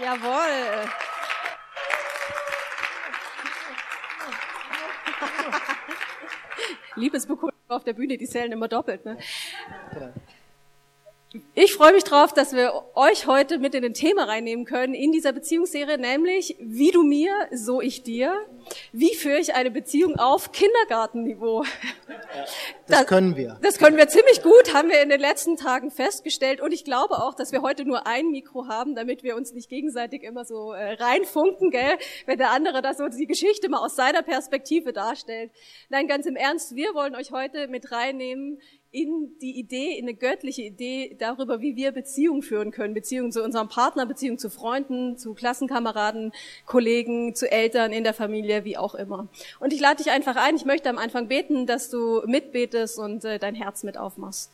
Jawohl. Liebesbekundung auf der Bühne, die zählen immer doppelt. Ne? Ich freue mich drauf, dass wir euch heute mit in den Thema reinnehmen können in dieser Beziehungsserie, nämlich wie du mir, so ich dir. Wie führe ich eine Beziehung auf Kindergartenniveau? das, das können wir. Das können wir ziemlich gut, haben wir in den letzten Tagen festgestellt. Und ich glaube auch, dass wir heute nur ein Mikro haben, damit wir uns nicht gegenseitig immer so äh, reinfunken, gell? wenn der andere das so die Geschichte mal aus seiner Perspektive darstellt. Nein, ganz im Ernst, wir wollen euch heute mit reinnehmen in die Idee, in eine göttliche Idee darüber, wie wir Beziehungen führen können. Beziehungen zu unserem Partner, Beziehungen zu Freunden, zu Klassenkameraden, Kollegen, zu Eltern in der Familie, wie auch immer. Und ich lade dich einfach ein. Ich möchte am Anfang beten, dass du mitbetest und äh, dein Herz mit aufmachst.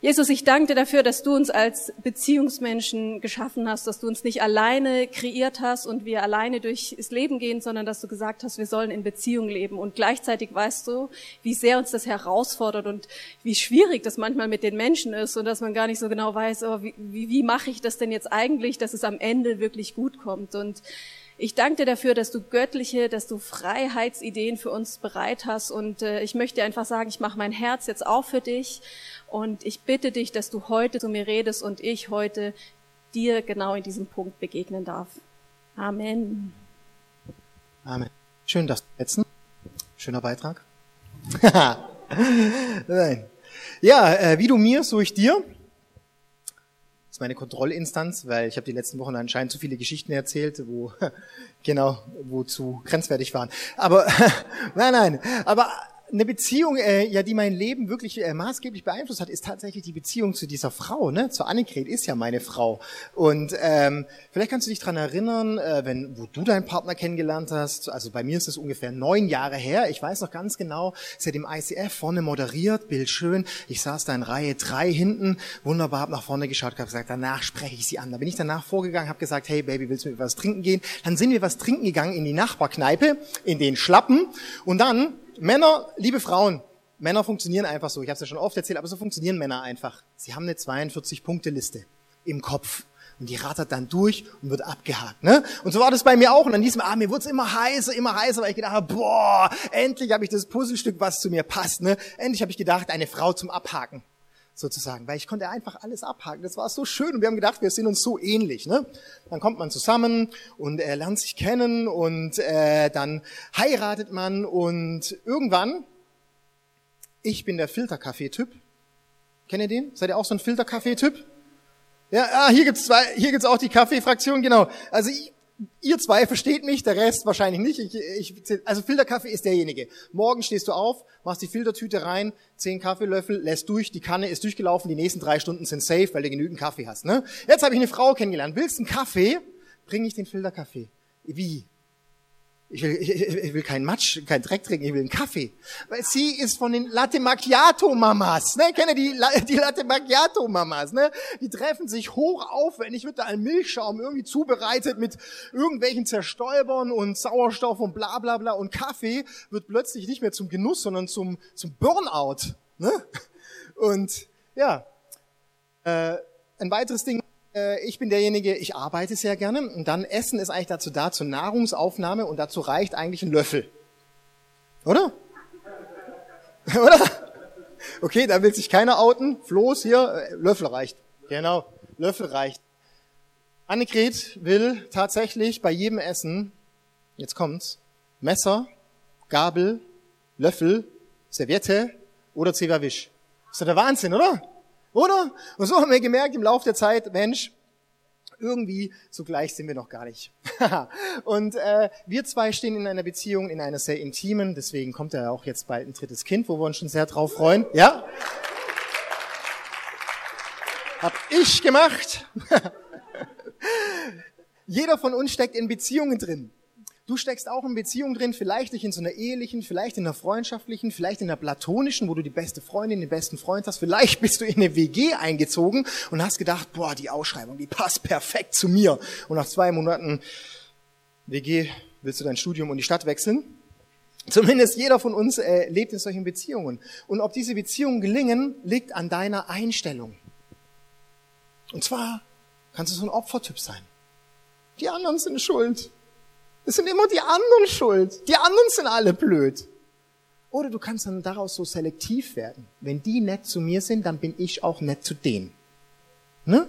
Jesus, ich danke dir dafür, dass du uns als Beziehungsmenschen geschaffen hast, dass du uns nicht alleine kreiert hast und wir alleine durchs Leben gehen, sondern dass du gesagt hast, wir sollen in Beziehung leben. Und gleichzeitig weißt du, wie sehr uns das herausfordert und wie schwierig das manchmal mit den Menschen ist und dass man gar nicht so genau weiß, oh, wie, wie, wie mache ich das denn jetzt eigentlich, dass es am Ende wirklich gut kommt. Und ich danke dir dafür, dass du göttliche, dass du Freiheitsideen für uns bereit hast. Und äh, ich möchte einfach sagen, ich mache mein Herz jetzt auf für dich. Und ich bitte dich, dass du heute zu mir redest und ich heute dir genau in diesem Punkt begegnen darf. Amen. Amen. Schön, dass du jetzt. Schöner Beitrag. Nein. Ja, äh, wie du mir, so ich dir ist meine Kontrollinstanz, weil ich habe die letzten Wochen anscheinend zu viele Geschichten erzählt, wo genau, wo zu grenzwertig waren. Aber nein, nein, aber eine Beziehung, äh, ja, die mein Leben wirklich äh, maßgeblich beeinflusst hat, ist tatsächlich die Beziehung zu dieser Frau, ne? Zu Annegret ist ja meine Frau. Und ähm, vielleicht kannst du dich dran erinnern, äh, wenn wo du deinen Partner kennengelernt hast. Also bei mir ist es ungefähr neun Jahre her. Ich weiß noch ganz genau. Sie hat im ICF vorne moderiert, bildschön. Ich saß da in Reihe drei hinten, wunderbar, hab nach vorne geschaut, habe gesagt, danach spreche ich sie an. Da bin ich danach vorgegangen, habe gesagt, hey Baby, willst du mit was trinken gehen? Dann sind wir was trinken gegangen in die Nachbarkneipe, in den Schlappen, und dann Männer, liebe Frauen, Männer funktionieren einfach so. Ich habe es ja schon oft erzählt, aber so funktionieren Männer einfach. Sie haben eine 42-Punkte-Liste im Kopf. Und die rattert dann durch und wird abgehakt. Ne? Und so war das bei mir auch. Und an diesem Abend, mir wurde es immer heißer, immer heißer, weil ich gedacht habe, boah, endlich habe ich das Puzzlestück, was zu mir passt. Ne? Endlich habe ich gedacht, eine Frau zum Abhaken sozusagen, weil ich konnte einfach alles abhaken. Das war so schön und wir haben gedacht, wir sind uns so ähnlich. Ne? Dann kommt man zusammen und er lernt sich kennen und äh, dann heiratet man und irgendwann, ich bin der Filterkaffee-Typ. Kennt ihr den? Seid ihr auch so ein Filterkaffee-Typ? Ja, ah, hier gibt's zwei, hier gibt's auch die Kaffeefraktion, genau. Also ich, Ihr zwei versteht mich, der Rest wahrscheinlich nicht. Ich, ich, also Filterkaffee ist derjenige. Morgen stehst du auf, machst die Filtertüte rein, zehn Kaffeelöffel, lässt durch, die Kanne ist durchgelaufen, die nächsten drei Stunden sind safe, weil du genügend Kaffee hast. Ne? Jetzt habe ich eine Frau kennengelernt. Willst du einen Kaffee? Bring ich den Filterkaffee. Wie? Ich will, ich, ich will keinen Matsch, keinen Dreck trinken, ich will einen Kaffee. Weil sie ist von den Latte Macchiato Mamas, ne? Kennt ihr die, die Latte Macchiato Mamas, ne? Die treffen sich hoch aufwendig, wird da ein Milchschaum irgendwie zubereitet mit irgendwelchen Zerstäubern und Sauerstoff und bla, bla, bla. Und Kaffee wird plötzlich nicht mehr zum Genuss, sondern zum, zum Burnout, ne? Und, ja. Äh, ein weiteres Ding, ich bin derjenige, ich arbeite sehr gerne und dann Essen ist eigentlich dazu da, zur Nahrungsaufnahme und dazu reicht eigentlich ein Löffel. Oder? Oder? Okay, da will sich keiner outen. Floß hier, äh, Löffel reicht. Genau, Löffel reicht. Annegret will tatsächlich bei jedem Essen, jetzt kommt's, Messer, Gabel, Löffel, Serviette oder Zewawisch. Ist doch der Wahnsinn, oder? Oder? Und so haben wir gemerkt im Laufe der Zeit, Mensch, irgendwie so gleich sind wir noch gar nicht. und äh, wir zwei stehen in einer Beziehung, in einer sehr intimen, deswegen kommt ja auch jetzt bald ein drittes Kind, wo wir uns schon sehr drauf freuen. Ja? Hab ich gemacht. Jeder von uns steckt in Beziehungen drin. Du steckst auch in Beziehung drin, vielleicht nicht in so einer ehelichen, vielleicht in einer freundschaftlichen, vielleicht in einer platonischen, wo du die beste Freundin, den besten Freund hast. Vielleicht bist du in eine WG eingezogen und hast gedacht, boah, die Ausschreibung, die passt perfekt zu mir. Und nach zwei Monaten WG willst du dein Studium und die Stadt wechseln. Zumindest jeder von uns äh, lebt in solchen Beziehungen. Und ob diese Beziehungen gelingen, liegt an deiner Einstellung. Und zwar kannst du so ein Opfertyp sein. Die anderen sind schuld. Es sind immer die anderen schuld. Die anderen sind alle blöd. Oder du kannst dann daraus so selektiv werden. Wenn die nett zu mir sind, dann bin ich auch nett zu denen. Ne?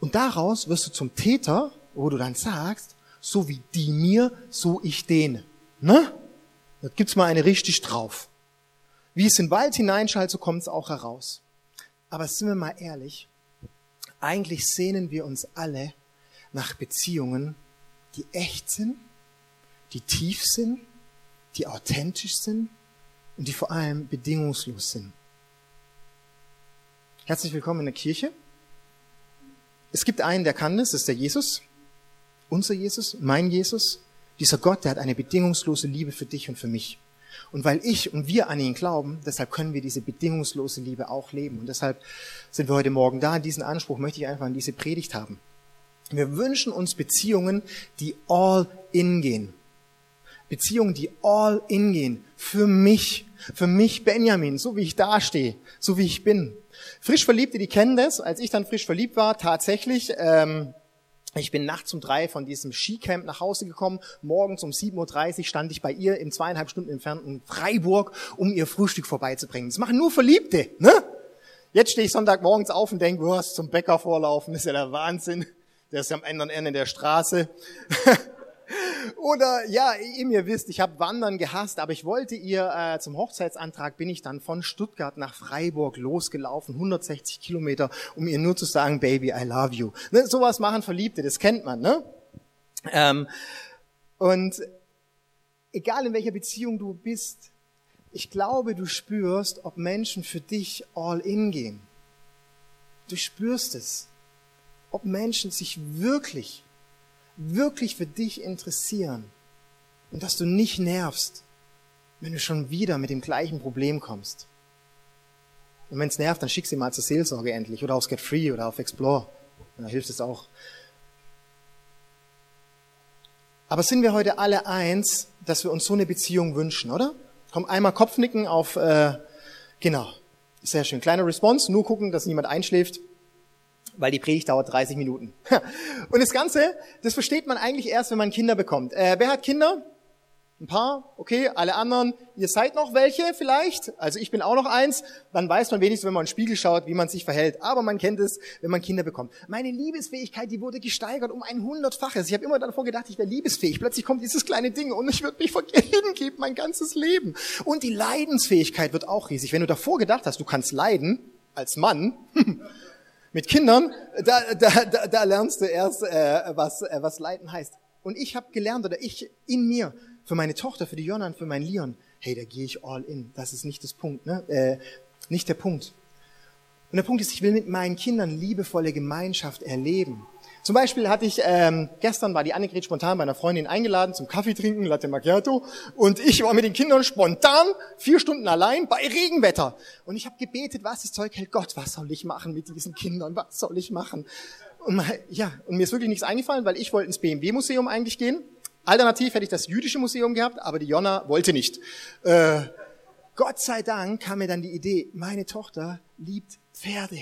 Und daraus wirst du zum Täter, wo du dann sagst, so wie die mir, so ich denen. Ne? Da gibt's mal eine richtig drauf. Wie es in den Wald hineinschallt, so kommt es auch heraus. Aber sind wir mal ehrlich, eigentlich sehnen wir uns alle nach Beziehungen, die echt sind, die tief sind, die authentisch sind und die vor allem bedingungslos sind. Herzlich willkommen in der Kirche. Es gibt einen, der kann das, das ist der Jesus, unser Jesus, mein Jesus. Dieser Gott, der hat eine bedingungslose Liebe für dich und für mich. Und weil ich und wir an ihn glauben, deshalb können wir diese bedingungslose Liebe auch leben. Und deshalb sind wir heute Morgen da. Diesen Anspruch möchte ich einfach an diese Predigt haben. Wir wünschen uns Beziehungen, die all in gehen. Beziehungen, die all in gehen. Für mich. Für mich Benjamin, so wie ich dastehe, so wie ich bin. Frisch Verliebte, die kennen das. Als ich dann frisch verliebt war, tatsächlich, ähm, ich bin nachts um drei von diesem Skicamp nach Hause gekommen. Morgens um 7.30 Uhr stand ich bei ihr im zweieinhalb Stunden entfernten Freiburg, um ihr Frühstück vorbeizubringen. Das machen nur Verliebte, ne? Jetzt stehe ich Sonntagmorgens auf und denke, du hast zum Bäcker vorlaufen, ist ja der Wahnsinn. Der ist am anderen Ende der Straße. Oder ja, ihr wisst, ich habe Wandern gehasst, aber ich wollte ihr äh, zum Hochzeitsantrag bin ich dann von Stuttgart nach Freiburg losgelaufen, 160 Kilometer, um ihr nur zu sagen, Baby, I love you. Ne, sowas machen Verliebte, das kennt man, ne? Ähm, und egal in welcher Beziehung du bist, ich glaube, du spürst, ob Menschen für dich all in gehen. Du spürst es, ob Menschen sich wirklich wirklich für dich interessieren und dass du nicht nervst, wenn du schon wieder mit dem gleichen Problem kommst. Und wenn es nervt, dann schick sie mal zur Seelsorge endlich oder aufs Get Free oder auf Explore. Da hilft es auch. Aber sind wir heute alle eins, dass wir uns so eine Beziehung wünschen, oder? Komm, einmal Kopfnicken auf, äh, genau. Sehr schön. Kleine Response, nur gucken, dass niemand einschläft weil die Predigt dauert 30 Minuten. Und das Ganze, das versteht man eigentlich erst, wenn man Kinder bekommt. Äh, wer hat Kinder? Ein paar, okay, alle anderen, ihr seid noch welche vielleicht, also ich bin auch noch eins, dann weiß man wenigstens, wenn man in den Spiegel schaut, wie man sich verhält. Aber man kennt es, wenn man Kinder bekommt. Meine Liebesfähigkeit, die wurde gesteigert um ein hundertfaches. Ich habe immer davor gedacht, ich wäre liebesfähig. Plötzlich kommt dieses kleine Ding und ich würde mich vergeben geben, mein ganzes Leben. Und die Leidensfähigkeit wird auch riesig. Wenn du davor gedacht hast, du kannst leiden, als Mann, Mit Kindern, da, da, da, da lernst du erst, äh, was, äh, was Leiden heißt. Und ich habe gelernt, oder ich in mir, für meine Tochter, für die Jonna und für meinen Leon, hey, da gehe ich all in. Das ist nicht das Punkt, ne? Äh, nicht der Punkt. Und der Punkt ist, ich will mit meinen Kindern liebevolle Gemeinschaft erleben. Zum Beispiel hatte ich, ähm, gestern war die Annegret spontan bei einer Freundin eingeladen zum Kaffee trinken, Latte Macchiato. Und ich war mit den Kindern spontan vier Stunden allein bei Regenwetter. Und ich habe gebetet, was das Zeug hält. Gott, was soll ich machen mit diesen Kindern? Was soll ich machen? Und ja, und mir ist wirklich nichts eingefallen, weil ich wollte ins BMW-Museum eigentlich gehen. Alternativ hätte ich das jüdische Museum gehabt, aber die Jonna wollte nicht. Äh, Gott sei Dank kam mir dann die Idee, meine Tochter liebt Pferde.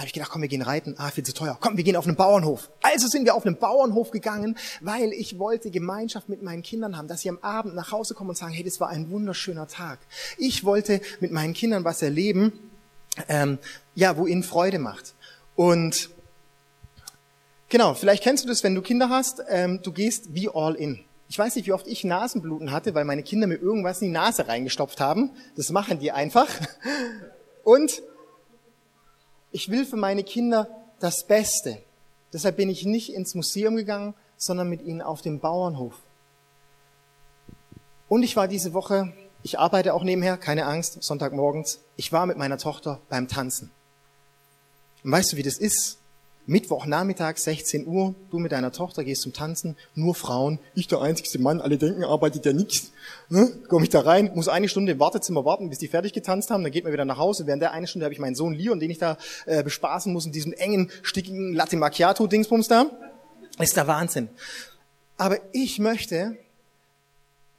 Habe ich gedacht, komm, wir gehen reiten. Ah, viel zu teuer. Komm, wir gehen auf einen Bauernhof. Also sind wir auf einen Bauernhof gegangen, weil ich wollte Gemeinschaft mit meinen Kindern haben, dass sie am Abend nach Hause kommen und sagen, hey, das war ein wunderschöner Tag. Ich wollte mit meinen Kindern was erleben, ähm, ja, wo ihnen Freude macht. Und genau, vielleicht kennst du das, wenn du Kinder hast, ähm, du gehst wie all in. Ich weiß nicht, wie oft ich Nasenbluten hatte, weil meine Kinder mir irgendwas in die Nase reingestopft haben. Das machen die einfach. Und ich will für meine Kinder das Beste. Deshalb bin ich nicht ins Museum gegangen, sondern mit ihnen auf dem Bauernhof. Und ich war diese Woche, ich arbeite auch nebenher, keine Angst, Sonntagmorgens, ich war mit meiner Tochter beim Tanzen. Und weißt du, wie das ist? Mittwochnachmittag, 16 Uhr, du mit deiner Tochter gehst zum Tanzen, nur Frauen, ich der einzigste Mann, alle denken, arbeitet ja nichts. Ne? Komme ich da rein, muss eine Stunde im Wartezimmer warten, bis die fertig getanzt haben, dann geht man wieder nach Hause. Während der eine Stunde habe ich meinen Sohn Leon, den ich da äh, bespaßen muss in diesem engen, stickigen Latte Macchiato-Dingsbums da. Ist der Wahnsinn. Aber ich möchte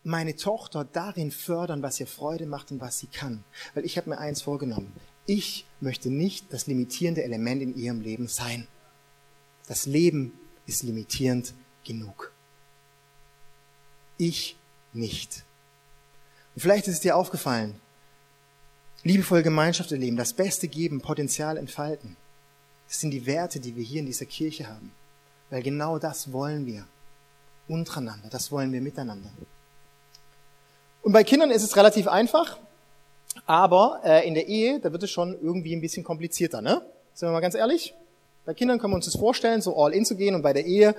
meine Tochter darin fördern, was ihr Freude macht und was sie kann. Weil ich habe mir eins vorgenommen. Ich möchte nicht das limitierende Element in ihrem Leben sein. Das Leben ist limitierend genug. Ich nicht. Und vielleicht ist es dir aufgefallen, liebevolle Gemeinschaft erleben, das Beste geben, Potenzial entfalten. Das sind die Werte, die wir hier in dieser Kirche haben. Weil genau das wollen wir. Untereinander, das wollen wir miteinander. Und bei Kindern ist es relativ einfach, aber äh, in der Ehe, da wird es schon irgendwie ein bisschen komplizierter, ne? Sind wir mal ganz ehrlich? Bei Kindern können wir uns das vorstellen, so all in zu gehen und bei der Ehe,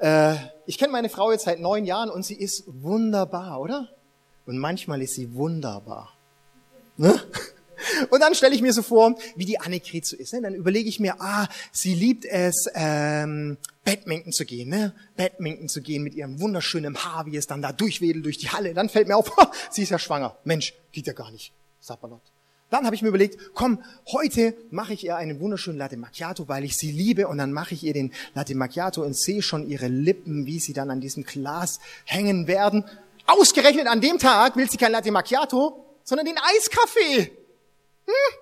äh, ich kenne meine Frau jetzt seit neun Jahren und sie ist wunderbar, oder? Und manchmal ist sie wunderbar. Ne? Und dann stelle ich mir so vor, wie die Annegret so ist. Ne? Dann überlege ich mir, ah, sie liebt es, ähm, Badminton zu gehen, ne? Badminton zu gehen mit ihrem wunderschönen Haar, wie es dann da durchwedelt durch die Halle. Dann fällt mir auf, sie ist ja schwanger. Mensch, geht ja gar nicht. Sapperlot. Dann habe ich mir überlegt, komm, heute mache ich ihr einen wunderschönen Latte Macchiato, weil ich sie liebe. Und dann mache ich ihr den Latte Macchiato und sehe schon ihre Lippen, wie sie dann an diesem Glas hängen werden. Ausgerechnet an dem Tag will sie kein Latte Macchiato, sondern den Eiskaffee. Hm?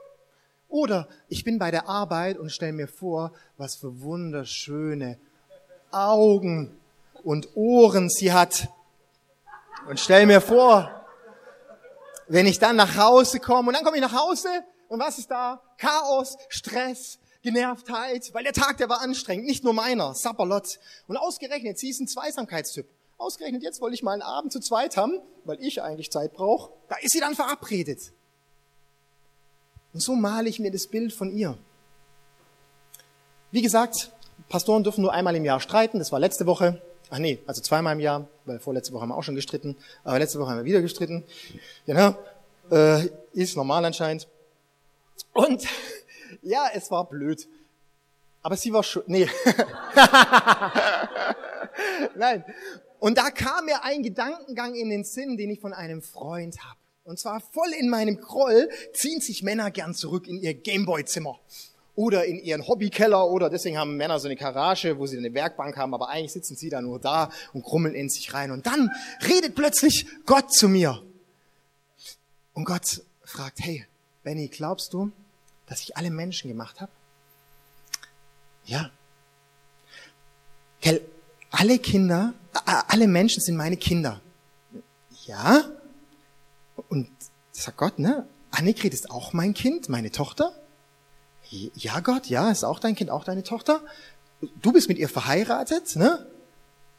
Oder ich bin bei der Arbeit und stelle mir vor, was für wunderschöne Augen und Ohren sie hat. Und stell mir vor, wenn ich dann nach Hause komme und dann komme ich nach Hause und was ist da? Chaos, Stress, Genervtheit, weil der Tag, der war anstrengend, nicht nur meiner, Sapperlot. Und ausgerechnet, sie ist ein Zweisamkeitstyp. Ausgerechnet jetzt wollte ich mal einen Abend zu zweit haben, weil ich eigentlich Zeit brauche. Da ist sie dann verabredet. Und so male ich mir das Bild von ihr. Wie gesagt, Pastoren dürfen nur einmal im Jahr streiten. Das war letzte Woche. Ach nee, also zweimal im Jahr, weil vorletzte Woche haben wir auch schon gestritten. Aber letzte Woche haben wir wieder gestritten. Genau. Äh, ist normal anscheinend. Und ja, es war blöd. Aber sie war schon. Nee. Nein. Und da kam mir ein Gedankengang in den Sinn, den ich von einem Freund habe. Und zwar voll in meinem Groll ziehen sich Männer gern zurück in ihr Gameboy-Zimmer oder in ihren Hobbykeller oder deswegen haben Männer so eine Garage, wo sie eine Werkbank haben, aber eigentlich sitzen sie da nur da und krummeln in sich rein. Und dann redet plötzlich Gott zu mir. Und Gott fragt, hey, Benny, glaubst du, dass ich alle Menschen gemacht habe? Ja. Gell, alle Kinder, alle Menschen sind meine Kinder. Ja. Und sagt Gott, ne? Annegret ist auch mein Kind, meine Tochter. Ja, Gott, ja, ist auch dein Kind, auch deine Tochter. Du bist mit ihr verheiratet, ne?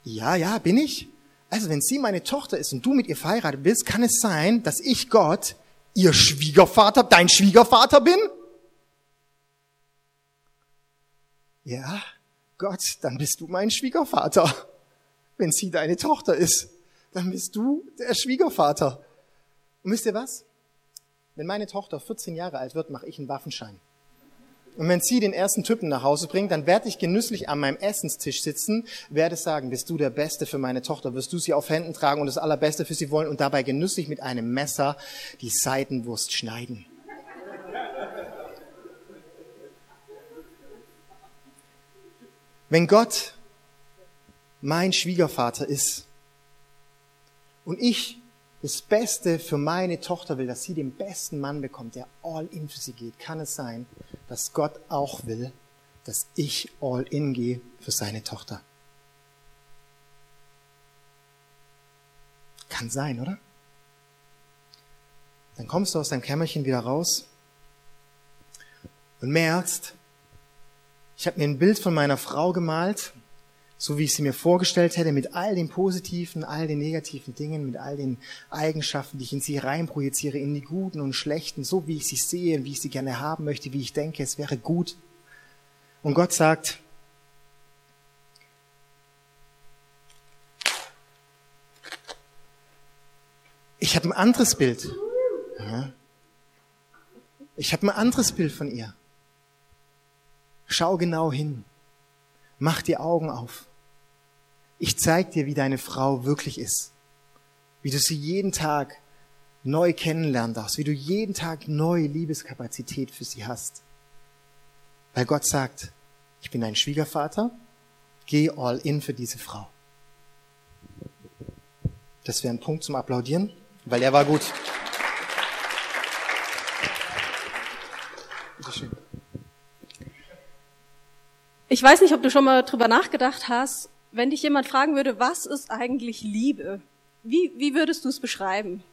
Ja, ja, bin ich. Also wenn sie meine Tochter ist und du mit ihr verheiratet bist, kann es sein, dass ich Gott, ihr Schwiegervater, dein Schwiegervater bin? Ja, Gott, dann bist du mein Schwiegervater. Wenn sie deine Tochter ist, dann bist du der Schwiegervater. Und wisst ihr was? Wenn meine Tochter 14 Jahre alt wird, mache ich einen Waffenschein. Und wenn sie den ersten Typen nach Hause bringt, dann werde ich genüsslich an meinem Essenstisch sitzen, werde sagen, bist du der Beste für meine Tochter, wirst du sie auf Händen tragen und das Allerbeste für sie wollen und dabei genüsslich mit einem Messer die Seitenwurst schneiden. Wenn Gott mein Schwiegervater ist und ich das Beste für meine Tochter will, dass sie den besten Mann bekommt, der all in für sie geht, kann es sein, dass Gott auch will, dass ich all in gehe für seine Tochter. Kann sein, oder? Dann kommst du aus deinem Kämmerchen wieder raus und merkst, ich habe mir ein Bild von meiner Frau gemalt so wie ich sie mir vorgestellt hätte, mit all den positiven, all den negativen Dingen, mit all den Eigenschaften, die ich in sie reinprojiziere, in die guten und schlechten, so wie ich sie sehe, wie ich sie gerne haben möchte, wie ich denke, es wäre gut. Und Gott sagt, ich habe ein anderes Bild. Ich habe ein anderes Bild von ihr. Schau genau hin. Mach die Augen auf. Ich zeig dir, wie deine Frau wirklich ist. Wie du sie jeden Tag neu kennenlernen darfst, wie du jeden Tag neue Liebeskapazität für sie hast. Weil Gott sagt, ich bin dein Schwiegervater, geh all in für diese Frau. Das wäre ein Punkt zum Applaudieren, weil er war gut. Ich weiß nicht, ob du schon mal drüber nachgedacht hast, wenn dich jemand fragen würde, was ist eigentlich Liebe? Wie, wie würdest du es beschreiben?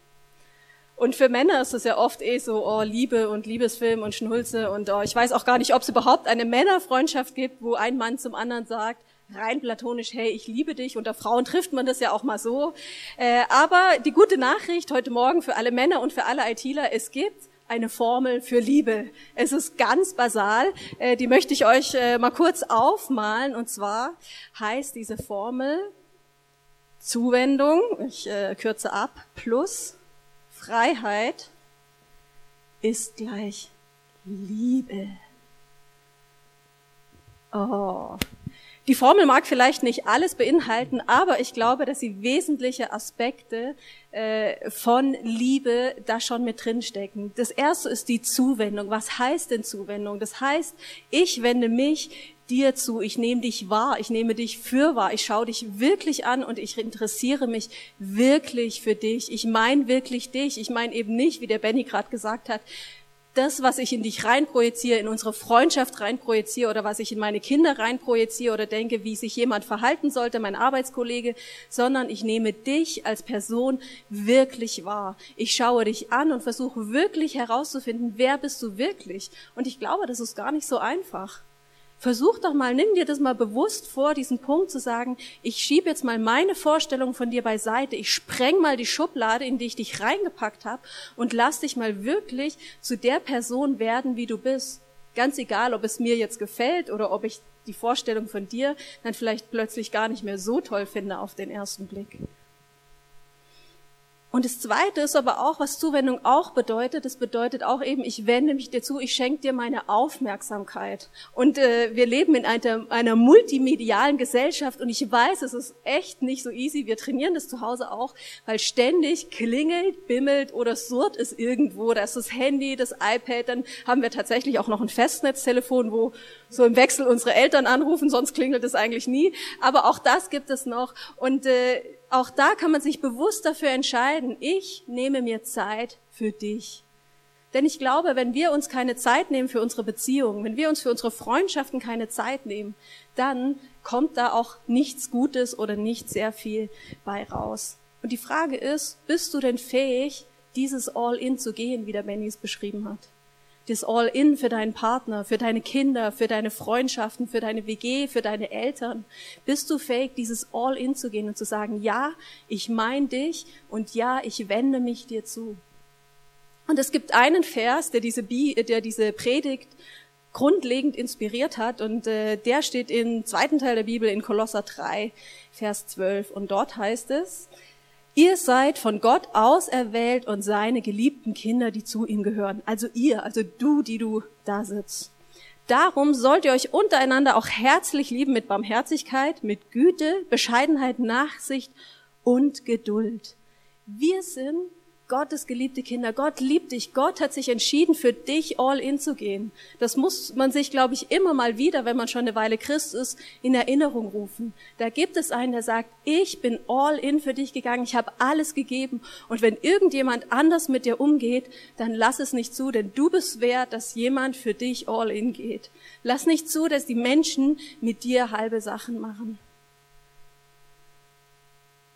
Und für Männer ist es ja oft eh so, oh, Liebe und Liebesfilm und Schnulze und oh, ich weiß auch gar nicht, ob es überhaupt eine Männerfreundschaft gibt, wo ein Mann zum anderen sagt, rein platonisch, hey, ich liebe dich. Unter Frauen trifft man das ja auch mal so. Äh, aber die gute Nachricht heute Morgen für alle Männer und für alle ITler, es gibt eine Formel für Liebe. Es ist ganz basal. Äh, die möchte ich euch äh, mal kurz aufmalen. Und zwar heißt diese Formel Zuwendung, ich äh, kürze ab, plus Freiheit ist gleich Liebe. Oh, die Formel mag vielleicht nicht alles beinhalten, aber ich glaube, dass sie wesentliche Aspekte äh, von Liebe da schon mit drinstecken. Das erste ist die Zuwendung. Was heißt denn Zuwendung? Das heißt, ich wende mich dir zu, ich nehme dich wahr, ich nehme dich für wahr, ich schaue dich wirklich an und ich interessiere mich wirklich für dich. Ich meine wirklich dich. Ich meine eben nicht, wie der Benny gerade gesagt hat, das, was ich in dich reinprojiziere, in unsere Freundschaft reinprojiziere oder was ich in meine Kinder reinprojiziere oder denke, wie sich jemand verhalten sollte, mein Arbeitskollege, sondern ich nehme dich als Person wirklich wahr. Ich schaue dich an und versuche wirklich herauszufinden, wer bist du wirklich. Und ich glaube, das ist gar nicht so einfach. Versuch doch mal, nimm dir das mal bewusst vor, diesen Punkt zu sagen, ich schiebe jetzt mal meine Vorstellung von dir beiseite, ich spreng mal die Schublade, in die ich dich reingepackt habe und lass dich mal wirklich zu der Person werden, wie du bist. Ganz egal, ob es mir jetzt gefällt oder ob ich die Vorstellung von dir dann vielleicht plötzlich gar nicht mehr so toll finde auf den ersten Blick. Und das Zweite ist aber auch, was Zuwendung auch bedeutet. Das bedeutet auch eben, ich wende mich dir zu, ich schenke dir meine Aufmerksamkeit. Und äh, wir leben in einer, einer multimedialen Gesellschaft und ich weiß, es ist echt nicht so easy. Wir trainieren das zu Hause auch, weil ständig klingelt, bimmelt oder surrt es irgendwo. Da ist das Handy, das iPad, dann haben wir tatsächlich auch noch ein Festnetztelefon, wo so im Wechsel unsere Eltern anrufen, sonst klingelt es eigentlich nie. Aber auch das gibt es noch. Und äh, auch da kann man sich bewusst dafür entscheiden, ich nehme mir Zeit für dich. Denn ich glaube, wenn wir uns keine Zeit nehmen für unsere Beziehungen, wenn wir uns für unsere Freundschaften keine Zeit nehmen, dann kommt da auch nichts Gutes oder nicht sehr viel bei raus. Und die Frage ist, bist du denn fähig, dieses All-in zu gehen, wie der Benny es beschrieben hat? Das All-in für deinen Partner, für deine Kinder, für deine Freundschaften, für deine WG, für deine Eltern? Bist du fähig, dieses All-in zu gehen und zu sagen, ja, ich mein dich und ja, ich wende mich dir zu? Und es gibt einen Vers, der diese, Bi der diese Predigt grundlegend inspiriert hat und äh, der steht im zweiten Teil der Bibel in Kolosser 3, Vers 12 und dort heißt es, Ihr seid von Gott auserwählt und seine geliebten Kinder, die zu ihm gehören. Also ihr, also du, die du da sitzt. Darum sollt ihr euch untereinander auch herzlich lieben mit Barmherzigkeit, mit Güte, Bescheidenheit, Nachsicht und Geduld. Wir sind Gottes geliebte Kinder. Gott liebt dich. Gott hat sich entschieden, für dich all in zu gehen. Das muss man sich, glaube ich, immer mal wieder, wenn man schon eine Weile Christ ist, in Erinnerung rufen. Da gibt es einen, der sagt, ich bin all in für dich gegangen. Ich habe alles gegeben. Und wenn irgendjemand anders mit dir umgeht, dann lass es nicht zu, denn du bist wert, dass jemand für dich all in geht. Lass nicht zu, dass die Menschen mit dir halbe Sachen machen.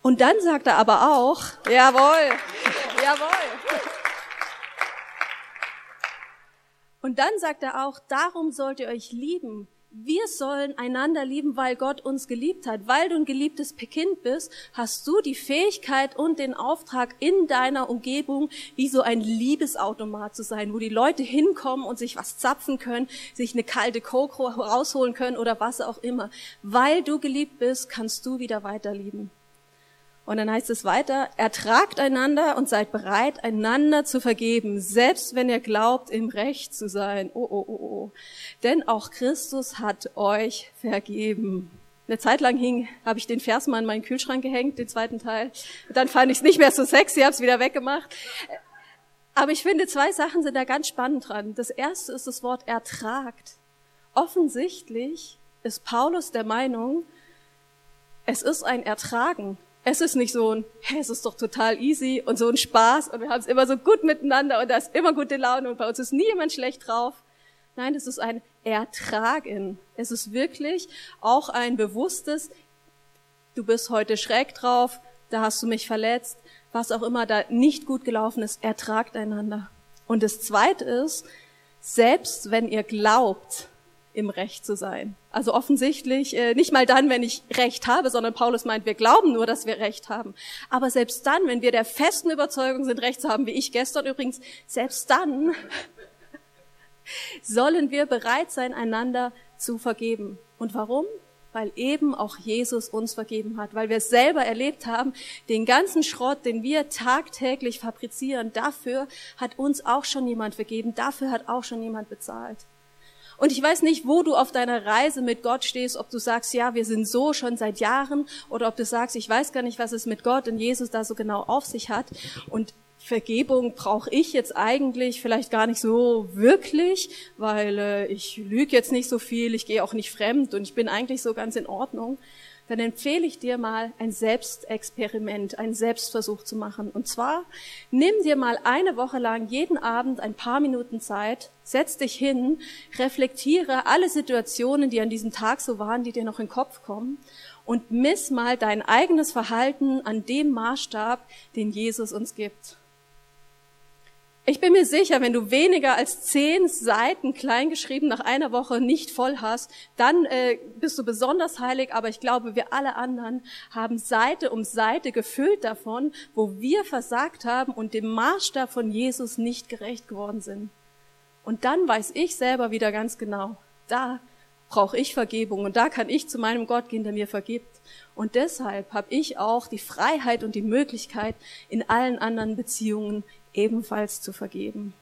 Und dann sagt er aber auch, jawohl, jawohl. Und dann sagt er auch, darum sollt ihr euch lieben. Wir sollen einander lieben, weil Gott uns geliebt hat. Weil du ein geliebtes Kind bist, hast du die Fähigkeit und den Auftrag in deiner Umgebung wie so ein Liebesautomat zu sein, wo die Leute hinkommen und sich was zapfen können, sich eine kalte Coke rausholen können oder was auch immer. Weil du geliebt bist, kannst du wieder weiter lieben. Und dann heißt es weiter, ertragt einander und seid bereit, einander zu vergeben, selbst wenn ihr glaubt, im Recht zu sein. Oh, oh, oh, oh. Denn auch Christus hat euch vergeben. Eine Zeit lang hing, habe ich den Vers mal in meinen Kühlschrank gehängt, den zweiten Teil. Dann fand ich es nicht mehr so sexy, habe es wieder weggemacht. Aber ich finde, zwei Sachen sind da ganz spannend dran. Das erste ist das Wort ertragt. Offensichtlich ist Paulus der Meinung, es ist ein Ertragen. Es ist nicht so ein, hey, es ist doch total easy und so ein Spaß und wir haben es immer so gut miteinander und da ist immer gute Laune und bei uns ist nie jemand schlecht drauf. Nein, es ist ein ertragen. Es ist wirklich auch ein bewusstes, du bist heute schräg drauf, da hast du mich verletzt, was auch immer da nicht gut gelaufen ist, ertragt einander. Und das Zweite ist, selbst wenn ihr glaubt, im Recht zu sein. Also offensichtlich äh, nicht mal dann, wenn ich Recht habe, sondern Paulus meint, wir glauben nur, dass wir Recht haben. Aber selbst dann, wenn wir der festen Überzeugung sind, Recht zu haben, wie ich gestern übrigens, selbst dann sollen wir bereit sein, einander zu vergeben. Und warum? weil eben auch Jesus uns vergeben hat, weil wir es selber erlebt haben, den ganzen Schrott, den wir tagtäglich fabrizieren, dafür hat uns auch schon jemand vergeben, dafür hat auch schon jemand bezahlt. Und ich weiß nicht, wo du auf deiner Reise mit Gott stehst, ob du sagst, ja, wir sind so schon seit Jahren, oder ob du sagst, ich weiß gar nicht, was es mit Gott und Jesus da so genau auf sich hat. Und Vergebung brauche ich jetzt eigentlich vielleicht gar nicht so wirklich, weil äh, ich lüge jetzt nicht so viel, ich gehe auch nicht fremd und ich bin eigentlich so ganz in Ordnung, dann empfehle ich dir mal ein Selbstexperiment, einen Selbstversuch zu machen. Und zwar nimm dir mal eine Woche lang jeden Abend ein paar Minuten Zeit, setz dich hin, reflektiere alle Situationen, die an diesem Tag so waren, die dir noch in den Kopf kommen und miss mal dein eigenes Verhalten an dem Maßstab, den Jesus uns gibt. Ich bin mir sicher, wenn du weniger als zehn Seiten kleingeschrieben nach einer Woche nicht voll hast, dann äh, bist du besonders heilig. Aber ich glaube, wir alle anderen haben Seite um Seite gefüllt davon, wo wir versagt haben und dem Maßstab von Jesus nicht gerecht geworden sind. Und dann weiß ich selber wieder ganz genau, da brauche ich Vergebung und da kann ich zu meinem Gott gehen, der mir vergibt. Und deshalb habe ich auch die Freiheit und die Möglichkeit, in allen anderen Beziehungen ebenfalls zu vergeben.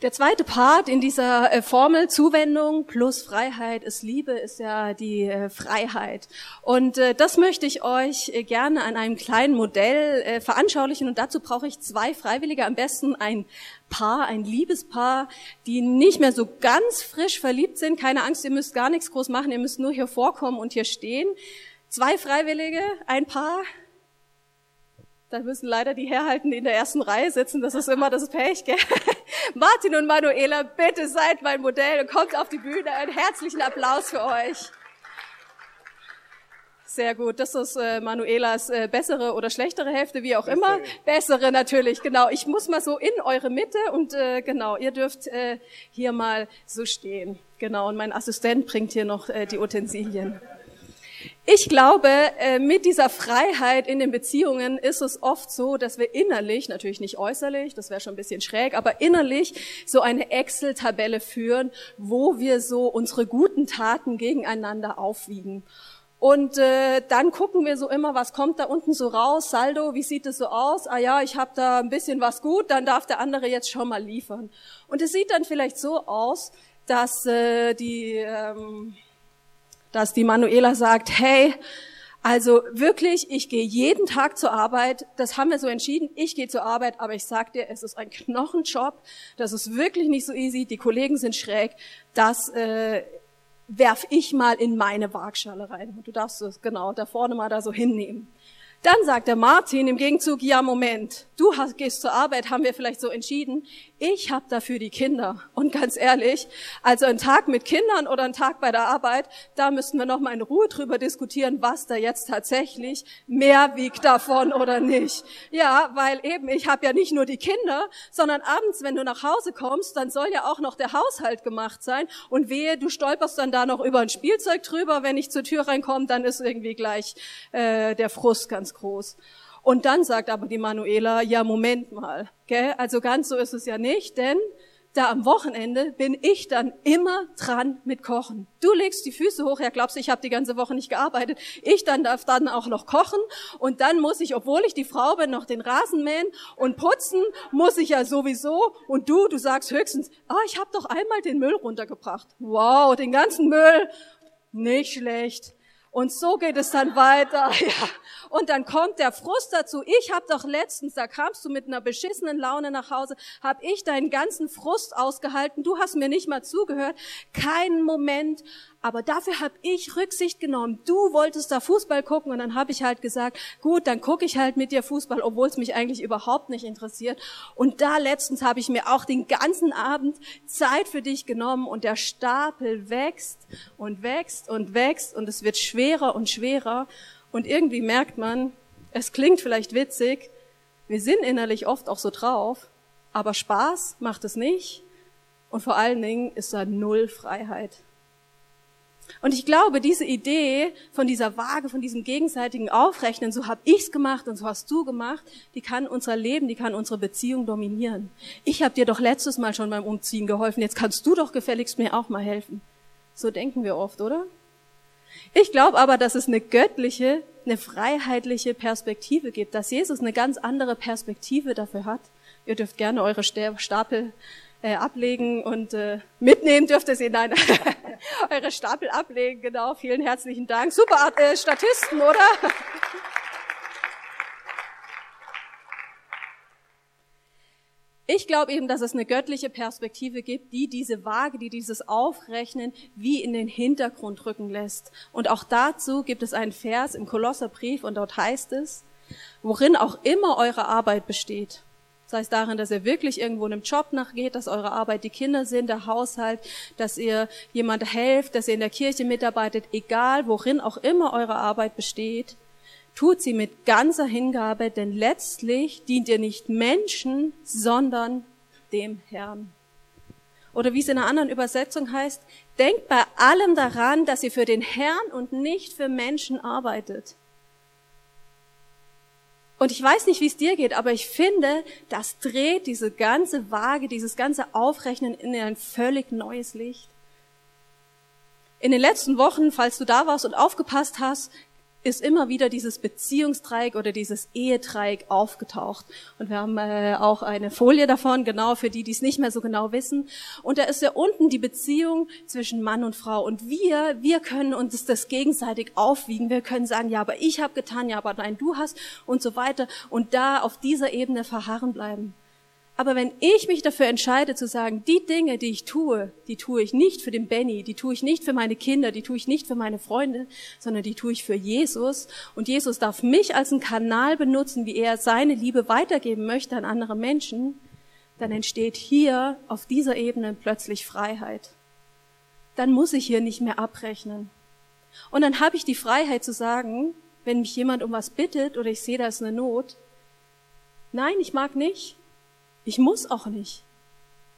Der zweite Part in dieser äh, Formel Zuwendung plus Freiheit ist Liebe, ist ja die äh, Freiheit. Und äh, das möchte ich euch gerne an einem kleinen Modell veranschaulichen. Und dazu brauche ich zwei Freiwillige, am besten ein Paar, ein Liebespaar, die nicht mehr so ganz frisch verliebt sind. Keine Angst, ihr müsst gar nichts groß machen, ihr müsst nur hier vorkommen und hier stehen. Zwei Freiwillige, ein Paar, da müssen leider die Herrhalten, die in der ersten Reihe sitzen. Das ist immer das Pech, gell? Martin und Manuela, bitte seid mein Modell und kommt auf die Bühne. Einen herzlichen Applaus für euch. Sehr gut. Das ist äh, Manuelas äh, bessere oder schlechtere Hälfte, wie auch bessere. immer. Bessere natürlich, genau. Ich muss mal so in eure Mitte und äh, genau, ihr dürft äh, hier mal so stehen. Genau, und mein Assistent bringt hier noch äh, die Utensilien. Ich glaube, äh, mit dieser Freiheit in den Beziehungen ist es oft so, dass wir innerlich, natürlich nicht äußerlich, das wäre schon ein bisschen schräg, aber innerlich so eine Excel-Tabelle führen, wo wir so unsere guten Taten gegeneinander aufwiegen. Und äh, dann gucken wir so immer, was kommt da unten so raus, Saldo, wie sieht es so aus? Ah ja, ich habe da ein bisschen was gut, dann darf der andere jetzt schon mal liefern. Und es sieht dann vielleicht so aus, dass äh, die ähm, dass die Manuela sagt, hey, also wirklich, ich gehe jeden Tag zur Arbeit. Das haben wir so entschieden. Ich gehe zur Arbeit, aber ich sag dir, es ist ein Knochenjob. Das ist wirklich nicht so easy. Die Kollegen sind schräg. Das äh, werf ich mal in meine Waagschale rein. Du darfst es genau da vorne mal da so hinnehmen. Dann sagt der Martin im Gegenzug, ja Moment, du hast, gehst zur Arbeit, haben wir vielleicht so entschieden. Ich habe dafür die Kinder. Und ganz ehrlich, also ein Tag mit Kindern oder ein Tag bei der Arbeit, da müssten wir noch mal in Ruhe drüber diskutieren, was da jetzt tatsächlich mehr wiegt davon oder nicht. Ja, weil eben ich habe ja nicht nur die Kinder, sondern abends, wenn du nach Hause kommst, dann soll ja auch noch der Haushalt gemacht sein. Und wehe, du stolperst dann da noch über ein Spielzeug drüber. Wenn ich zur Tür reinkomme, dann ist irgendwie gleich äh, der Frust ganz groß. Und dann sagt aber die Manuela, ja, Moment mal, gell? also ganz so ist es ja nicht, denn da am Wochenende bin ich dann immer dran mit Kochen. Du legst die Füße hoch, ja glaubst ich habe die ganze Woche nicht gearbeitet. Ich dann darf dann auch noch kochen und dann muss ich, obwohl ich die Frau bin, noch den Rasen mähen und putzen muss ich ja sowieso. Und du, du sagst höchstens, ah, ich habe doch einmal den Müll runtergebracht. Wow, den ganzen Müll, nicht schlecht. Und so geht es dann weiter. Ja. Und dann kommt der Frust dazu. Ich habe doch letztens, da kamst du mit einer beschissenen Laune nach Hause, habe ich deinen ganzen Frust ausgehalten. Du hast mir nicht mal zugehört. Keinen Moment aber dafür habe ich Rücksicht genommen. Du wolltest da Fußball gucken und dann habe ich halt gesagt, gut, dann gucke ich halt mit dir Fußball, obwohl es mich eigentlich überhaupt nicht interessiert. Und da letztens habe ich mir auch den ganzen Abend Zeit für dich genommen und der Stapel wächst und wächst und wächst und es wird schwerer und schwerer und irgendwie merkt man, es klingt vielleicht witzig, wir sind innerlich oft auch so drauf, aber Spaß macht es nicht und vor allen Dingen ist da null Freiheit. Und ich glaube, diese Idee von dieser Waage, von diesem gegenseitigen Aufrechnen, so habe ich's gemacht und so hast du gemacht, die kann unser Leben, die kann unsere Beziehung dominieren. Ich habe dir doch letztes Mal schon beim Umziehen geholfen, jetzt kannst du doch gefälligst mir auch mal helfen. So denken wir oft, oder? Ich glaube aber, dass es eine göttliche, eine freiheitliche Perspektive gibt, dass Jesus eine ganz andere Perspektive dafür hat. Ihr dürft gerne eure Stapel äh, ablegen und äh, mitnehmen dürft ihr sie, nein, eure Stapel ablegen, genau, vielen herzlichen Dank. Super äh, Statisten, oder? Ich glaube eben, dass es eine göttliche Perspektive gibt, die diese Waage, die dieses Aufrechnen wie in den Hintergrund rücken lässt. Und auch dazu gibt es einen Vers im Kolosserbrief und dort heißt es, worin auch immer eure Arbeit besteht. Sei es darin, dass ihr wirklich irgendwo einem Job nachgeht, dass eure Arbeit die Kinder sind, der Haushalt, dass ihr jemand helft, dass ihr in der Kirche mitarbeitet, egal worin auch immer eure Arbeit besteht, tut sie mit ganzer Hingabe, denn letztlich dient ihr nicht Menschen, sondern dem Herrn. Oder wie es in einer anderen Übersetzung heißt, denkt bei allem daran, dass ihr für den Herrn und nicht für Menschen arbeitet. Und ich weiß nicht, wie es dir geht, aber ich finde, das dreht diese ganze Waage, dieses ganze Aufrechnen in ein völlig neues Licht. In den letzten Wochen, falls du da warst und aufgepasst hast, ist immer wieder dieses Beziehungsdreieck oder dieses Ehedreieck aufgetaucht. Und wir haben äh, auch eine Folie davon, genau für die, die es nicht mehr so genau wissen. Und da ist ja unten die Beziehung zwischen Mann und Frau. Und wir, wir können uns das gegenseitig aufwiegen. Wir können sagen, ja, aber ich habe getan, ja, aber nein, du hast und so weiter. Und da auf dieser Ebene verharren bleiben. Aber wenn ich mich dafür entscheide zu sagen, die Dinge, die ich tue, die tue ich nicht für den Benny, die tue ich nicht für meine Kinder, die tue ich nicht für meine Freunde, sondern die tue ich für Jesus. Und Jesus darf mich als einen Kanal benutzen, wie er seine Liebe weitergeben möchte an andere Menschen, dann entsteht hier auf dieser Ebene plötzlich Freiheit. Dann muss ich hier nicht mehr abrechnen. Und dann habe ich die Freiheit zu sagen, wenn mich jemand um was bittet oder ich sehe, da ist eine Not, nein, ich mag nicht, ich muss auch nicht.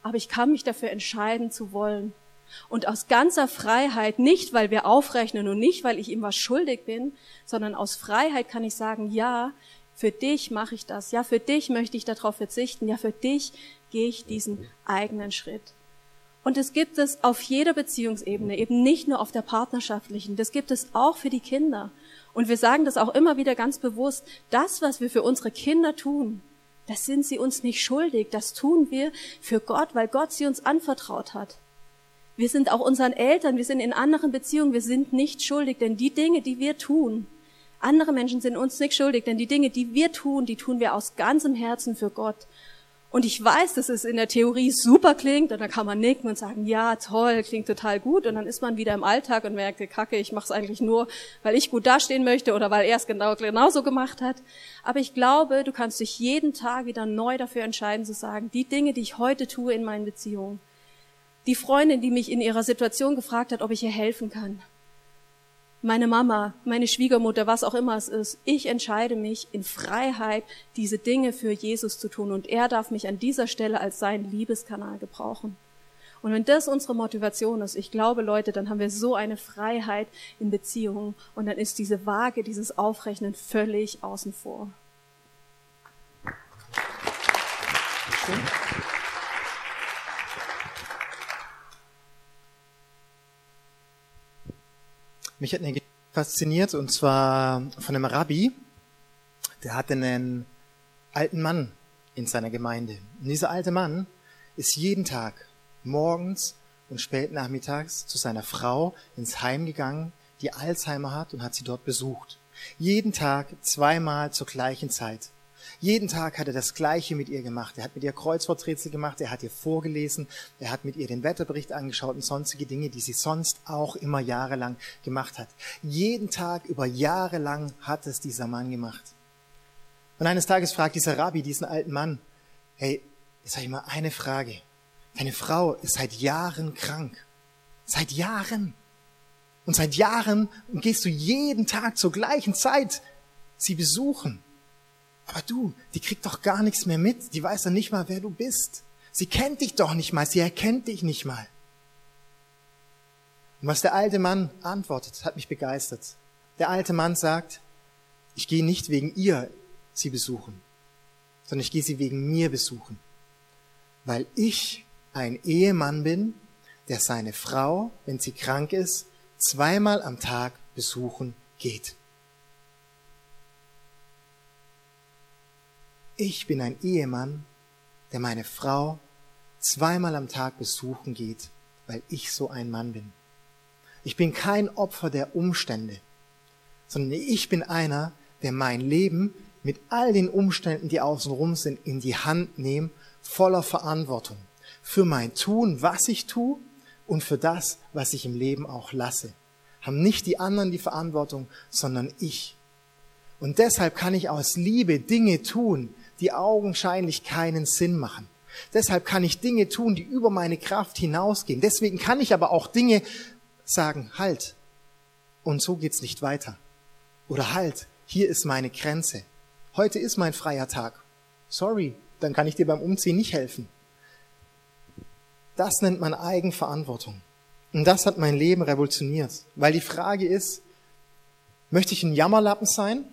Aber ich kann mich dafür entscheiden zu wollen. Und aus ganzer Freiheit, nicht weil wir aufrechnen und nicht weil ich ihm was schuldig bin, sondern aus Freiheit kann ich sagen, ja, für dich mache ich das. Ja, für dich möchte ich darauf verzichten. Ja, für dich gehe ich diesen eigenen Schritt. Und es gibt es auf jeder Beziehungsebene, eben nicht nur auf der partnerschaftlichen. Das gibt es auch für die Kinder. Und wir sagen das auch immer wieder ganz bewusst. Das, was wir für unsere Kinder tun, das sind sie uns nicht schuldig. Das tun wir für Gott, weil Gott sie uns anvertraut hat. Wir sind auch unseren Eltern, wir sind in anderen Beziehungen, wir sind nicht schuldig, denn die Dinge, die wir tun, andere Menschen sind uns nicht schuldig, denn die Dinge, die wir tun, die tun wir aus ganzem Herzen für Gott. Und ich weiß, dass es in der Theorie super klingt und dann kann man nicken und sagen, ja, toll, klingt total gut und dann ist man wieder im Alltag und merkt, kacke, ich mache es eigentlich nur, weil ich gut dastehen möchte oder weil er es genau genauso gemacht hat. Aber ich glaube, du kannst dich jeden Tag wieder neu dafür entscheiden zu sagen, die Dinge, die ich heute tue in meinen Beziehungen, die Freundin, die mich in ihrer Situation gefragt hat, ob ich ihr helfen kann, meine Mama, meine Schwiegermutter, was auch immer es ist, ich entscheide mich in Freiheit, diese Dinge für Jesus zu tun und er darf mich an dieser Stelle als seinen Liebeskanal gebrauchen. Und wenn das unsere Motivation ist, ich glaube, Leute, dann haben wir so eine Freiheit in Beziehungen und dann ist diese Waage, dieses Aufrechnen völlig außen vor. Mich hat eine Geschichte fasziniert und zwar von einem Rabbi, der hatte einen alten Mann in seiner Gemeinde. Und dieser alte Mann ist jeden Tag morgens und spät nachmittags zu seiner Frau ins Heim gegangen, die Alzheimer hat und hat sie dort besucht. Jeden Tag zweimal zur gleichen Zeit. Jeden Tag hat er das Gleiche mit ihr gemacht. Er hat mit ihr Kreuzworträtsel gemacht, er hat ihr vorgelesen, er hat mit ihr den Wetterbericht angeschaut und sonstige Dinge, die sie sonst auch immer jahrelang gemacht hat. Jeden Tag über Jahre lang hat es dieser Mann gemacht. Und eines Tages fragt dieser Rabbi diesen alten Mann, hey, jetzt habe ich mal eine Frage. Deine Frau ist seit Jahren krank. Seit Jahren. Und seit Jahren gehst du jeden Tag zur gleichen Zeit sie besuchen. Aber du, die kriegt doch gar nichts mehr mit. Die weiß doch nicht mal, wer du bist. Sie kennt dich doch nicht mal. Sie erkennt dich nicht mal. Und was der alte Mann antwortet, hat mich begeistert. Der alte Mann sagt, ich gehe nicht wegen ihr sie besuchen, sondern ich gehe sie wegen mir besuchen. Weil ich ein Ehemann bin, der seine Frau, wenn sie krank ist, zweimal am Tag besuchen geht. Ich bin ein Ehemann, der meine Frau zweimal am Tag besuchen geht, weil ich so ein Mann bin. Ich bin kein Opfer der Umstände, sondern ich bin einer, der mein Leben mit all den Umständen, die außenrum sind, in die Hand nehme, voller Verantwortung. Für mein Tun, was ich tue und für das, was ich im Leben auch lasse. Haben nicht die anderen die Verantwortung, sondern ich. Und deshalb kann ich aus Liebe Dinge tun, die augenscheinlich keinen Sinn machen. Deshalb kann ich Dinge tun, die über meine Kraft hinausgehen. Deswegen kann ich aber auch Dinge sagen, halt, und so geht's nicht weiter. Oder halt, hier ist meine Grenze. Heute ist mein freier Tag. Sorry, dann kann ich dir beim Umziehen nicht helfen. Das nennt man Eigenverantwortung. Und das hat mein Leben revolutioniert. Weil die Frage ist, möchte ich ein Jammerlappen sein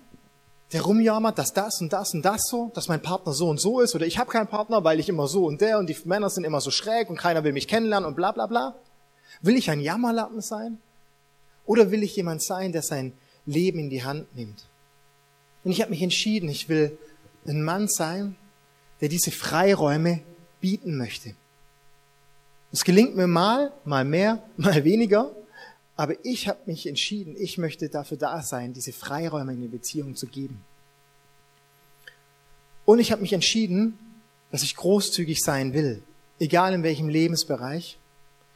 der rumjammert, dass das und das und das so, dass mein Partner so und so ist oder ich habe keinen Partner, weil ich immer so und der und die Männer sind immer so schräg und keiner will mich kennenlernen und bla bla bla. Will ich ein Jammerlappen sein? Oder will ich jemand sein, der sein Leben in die Hand nimmt? Und ich habe mich entschieden, ich will ein Mann sein, der diese Freiräume bieten möchte. Es gelingt mir mal, mal mehr, mal weniger, aber ich habe mich entschieden, ich möchte dafür da sein, diese Freiräume in die Beziehung zu geben. Und ich habe mich entschieden, dass ich großzügig sein will, egal in welchem Lebensbereich.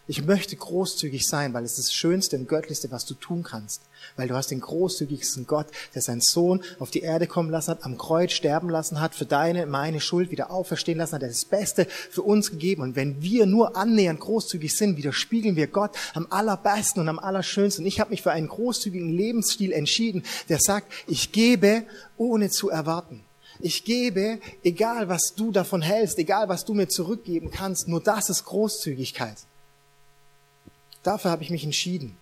Ich möchte großzügig sein, weil es das Schönste und Göttlichste, was du tun kannst. Weil du hast den großzügigsten Gott, der seinen Sohn auf die Erde kommen lassen hat, am Kreuz sterben lassen hat, für deine, meine Schuld wieder auferstehen lassen hat, der das Beste für uns gegeben. Und wenn wir nur annähernd großzügig sind, widerspiegeln wir Gott am allerbesten und am allerschönsten. Ich habe mich für einen großzügigen Lebensstil entschieden, der sagt, ich gebe, ohne zu erwarten. Ich gebe, egal was du davon hältst, egal was du mir zurückgeben kannst, nur das ist Großzügigkeit. Dafür habe ich mich entschieden.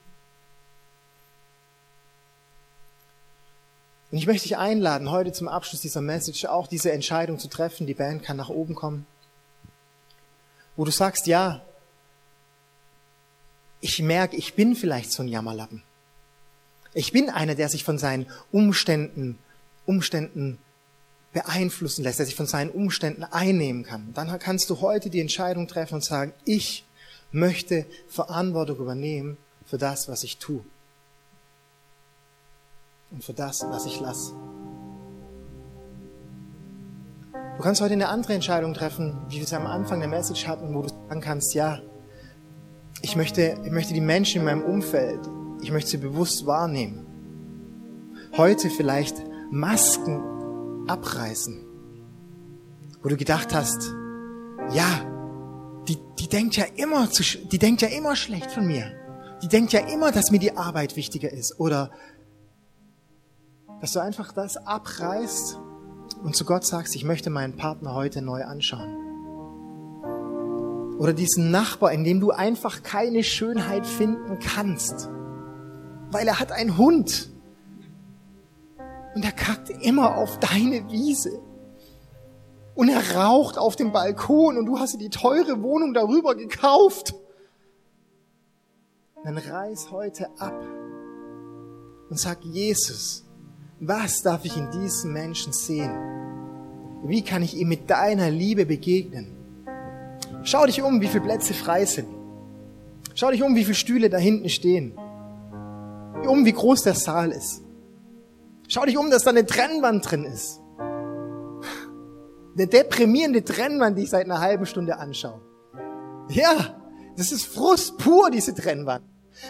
Und ich möchte dich einladen, heute zum Abschluss dieser Message auch diese Entscheidung zu treffen. Die Band kann nach oben kommen. Wo du sagst, ja, ich merke, ich bin vielleicht so ein Jammerlappen. Ich bin einer, der sich von seinen Umständen, Umständen beeinflussen lässt, der sich von seinen Umständen einnehmen kann. Dann kannst du heute die Entscheidung treffen und sagen, ich möchte Verantwortung übernehmen für das, was ich tue. Und für das, was ich lasse. Du kannst heute eine andere Entscheidung treffen, wie wir es am Anfang der Message hatten, wo du sagen kannst, ja, ich möchte, ich möchte die Menschen in meinem Umfeld, ich möchte sie bewusst wahrnehmen. Heute vielleicht Masken abreißen, wo du gedacht hast, ja, die, die denkt ja immer, zu, die denkt ja immer schlecht von mir. Die denkt ja immer, dass mir die Arbeit wichtiger ist. Oder dass du einfach das abreißt und zu Gott sagst, ich möchte meinen Partner heute neu anschauen. Oder diesen Nachbar, in dem du einfach keine Schönheit finden kannst, weil er hat einen Hund und er kackt immer auf deine Wiese und er raucht auf dem Balkon und du hast dir die teure Wohnung darüber gekauft. Dann reiß heute ab und sag Jesus, was darf ich in diesem Menschen sehen? Wie kann ich ihm mit deiner Liebe begegnen? Schau dich um, wie viele Plätze frei sind. Schau dich um, wie viele Stühle da hinten stehen. Um, wie groß der Saal ist. Schau dich um, dass da eine Trennwand drin ist. Eine deprimierende Trennwand, die ich seit einer halben Stunde anschaue. Ja, das ist Frust pur, diese Trennwand.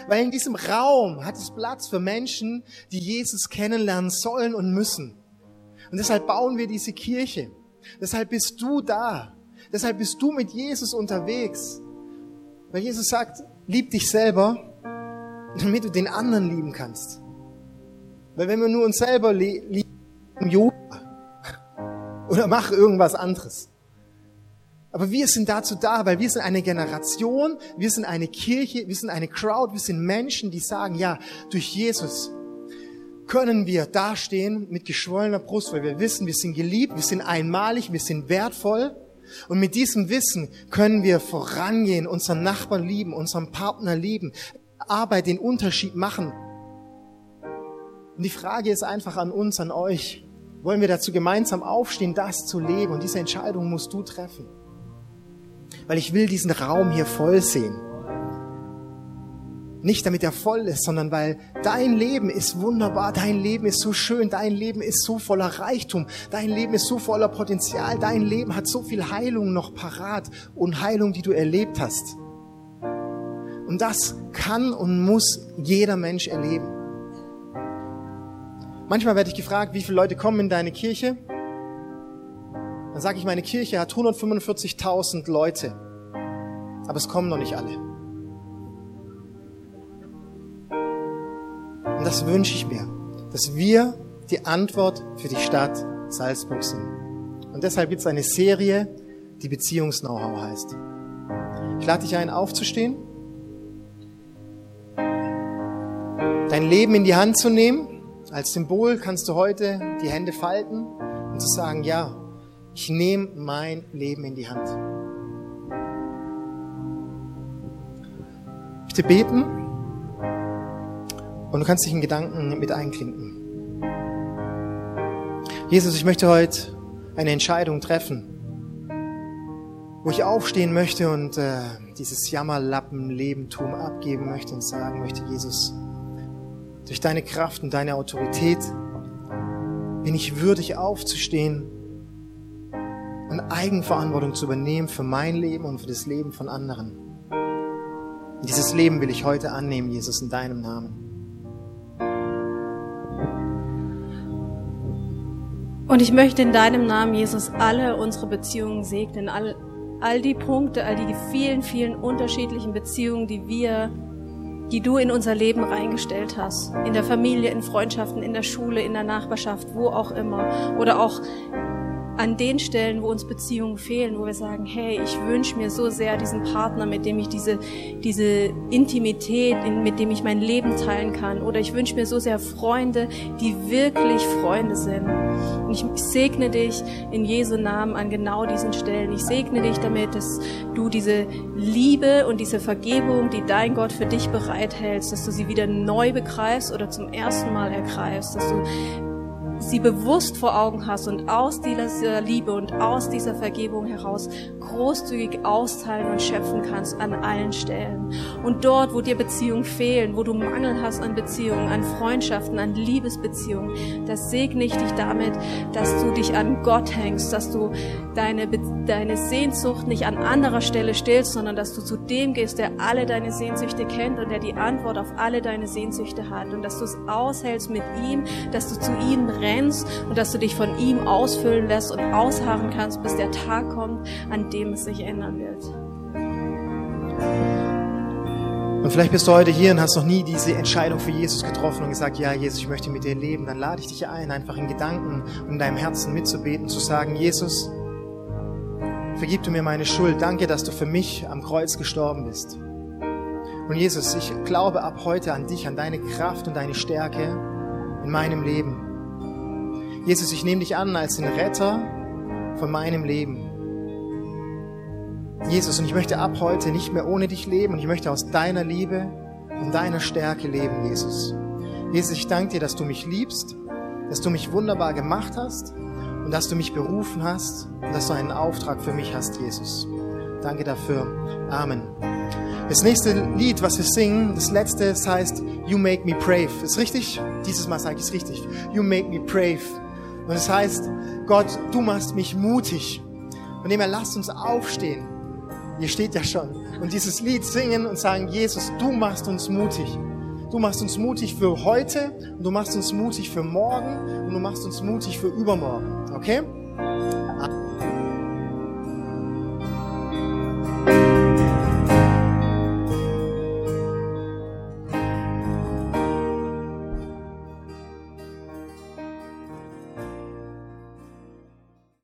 Weil in diesem Raum hat es Platz für Menschen, die Jesus kennenlernen sollen und müssen. Und deshalb bauen wir diese Kirche. Deshalb bist du da. Deshalb bist du mit Jesus unterwegs. Weil Jesus sagt, lieb dich selber, damit du den anderen lieben kannst. Weil wenn wir nur uns selber lieben, Yoga oder mach irgendwas anderes. Aber wir sind dazu da, weil wir sind eine Generation, wir sind eine Kirche, wir sind eine Crowd, wir sind Menschen, die sagen, ja, durch Jesus können wir dastehen mit geschwollener Brust, weil wir wissen, wir sind geliebt, wir sind einmalig, wir sind wertvoll. Und mit diesem Wissen können wir vorangehen, unseren Nachbarn lieben, unseren Partner lieben, Arbeit den Unterschied machen. Und die Frage ist einfach an uns, an euch. Wollen wir dazu gemeinsam aufstehen, das zu leben? Und diese Entscheidung musst du treffen weil ich will diesen Raum hier voll sehen. Nicht damit er voll ist, sondern weil dein Leben ist wunderbar, dein Leben ist so schön, dein Leben ist so voller Reichtum, dein Leben ist so voller Potenzial, dein Leben hat so viel Heilung noch parat und Heilung, die du erlebt hast. Und das kann und muss jeder Mensch erleben. Manchmal werde ich gefragt, wie viele Leute kommen in deine Kirche? Dann sage ich, meine Kirche hat 145.000 Leute, aber es kommen noch nicht alle. Und das wünsche ich mir, dass wir die Antwort für die Stadt Salzburg sind. Und deshalb gibt es eine Serie, die Beziehungs-Know-how heißt. Ich lade dich ein, aufzustehen, dein Leben in die Hand zu nehmen. Als Symbol kannst du heute die Hände falten und zu sagen, ja, ich nehme mein Leben in die Hand. Möchte beten und du kannst dich in Gedanken mit einklinken. Jesus, ich möchte heute eine Entscheidung treffen, wo ich aufstehen möchte und äh, dieses Jammerlappen-Lebentum abgeben möchte und sagen möchte, Jesus, durch deine Kraft und deine Autorität bin ich würdig aufzustehen und Eigenverantwortung zu übernehmen für mein Leben und für das Leben von anderen. Und dieses Leben will ich heute annehmen, Jesus, in deinem Namen. Und ich möchte in deinem Namen, Jesus, alle unsere Beziehungen segnen, all, all die Punkte, all die vielen, vielen unterschiedlichen Beziehungen, die wir, die du in unser Leben reingestellt hast. In der Familie, in Freundschaften, in der Schule, in der Nachbarschaft, wo auch immer. Oder auch an den Stellen, wo uns Beziehungen fehlen, wo wir sagen, hey, ich wünsche mir so sehr diesen Partner, mit dem ich diese, diese Intimität, mit dem ich mein Leben teilen kann. Oder ich wünsche mir so sehr Freunde, die wirklich Freunde sind. Und ich segne dich in Jesu Namen an genau diesen Stellen. Ich segne dich damit, dass du diese Liebe und diese Vergebung, die dein Gott für dich bereithältst, dass du sie wieder neu begreifst oder zum ersten Mal ergreifst, dass du sie bewusst vor Augen hast und aus dieser Liebe und aus dieser Vergebung heraus großzügig austeilen und schöpfen kannst an allen Stellen. Und dort, wo dir Beziehungen fehlen, wo du Mangel hast an Beziehungen, an Freundschaften, an Liebesbeziehungen, das segne ich dich damit, dass du dich an Gott hängst, dass du deine, deine Sehnsucht nicht an anderer Stelle stillst, sondern dass du zu dem gehst, der alle deine Sehnsüchte kennt und der die Antwort auf alle deine Sehnsüchte hat und dass du es aushältst mit ihm, dass du zu ihm rennst und dass du dich von ihm ausfüllen lässt und ausharren kannst, bis der Tag kommt, an dem dem es sich ändern wird. Und vielleicht bist du heute hier und hast noch nie diese Entscheidung für Jesus getroffen und gesagt, ja, Jesus, ich möchte mit dir leben. Dann lade ich dich ein, einfach in Gedanken und in deinem Herzen mitzubeten, zu sagen, Jesus, vergib du mir meine Schuld. Danke, dass du für mich am Kreuz gestorben bist. Und Jesus, ich glaube ab heute an dich, an deine Kraft und deine Stärke in meinem Leben. Jesus, ich nehme dich an als den Retter von meinem Leben. Jesus, und ich möchte ab heute nicht mehr ohne dich leben und ich möchte aus deiner Liebe und deiner Stärke leben, Jesus. Jesus, ich danke dir, dass du mich liebst, dass du mich wunderbar gemacht hast und dass du mich berufen hast und dass du einen Auftrag für mich hast, Jesus. Danke dafür. Amen. Das nächste Lied, was wir singen, das letzte, das heißt You Make Me Brave. Ist richtig? Dieses Mal sage ich es richtig. You Make Me Brave. Und es heißt, Gott, du machst mich mutig. Von dem lasst uns aufstehen. Ihr steht ja schon. Und dieses Lied singen und sagen, Jesus, du machst uns mutig. Du machst uns mutig für heute und du machst uns mutig für morgen und du machst uns mutig für übermorgen. Okay?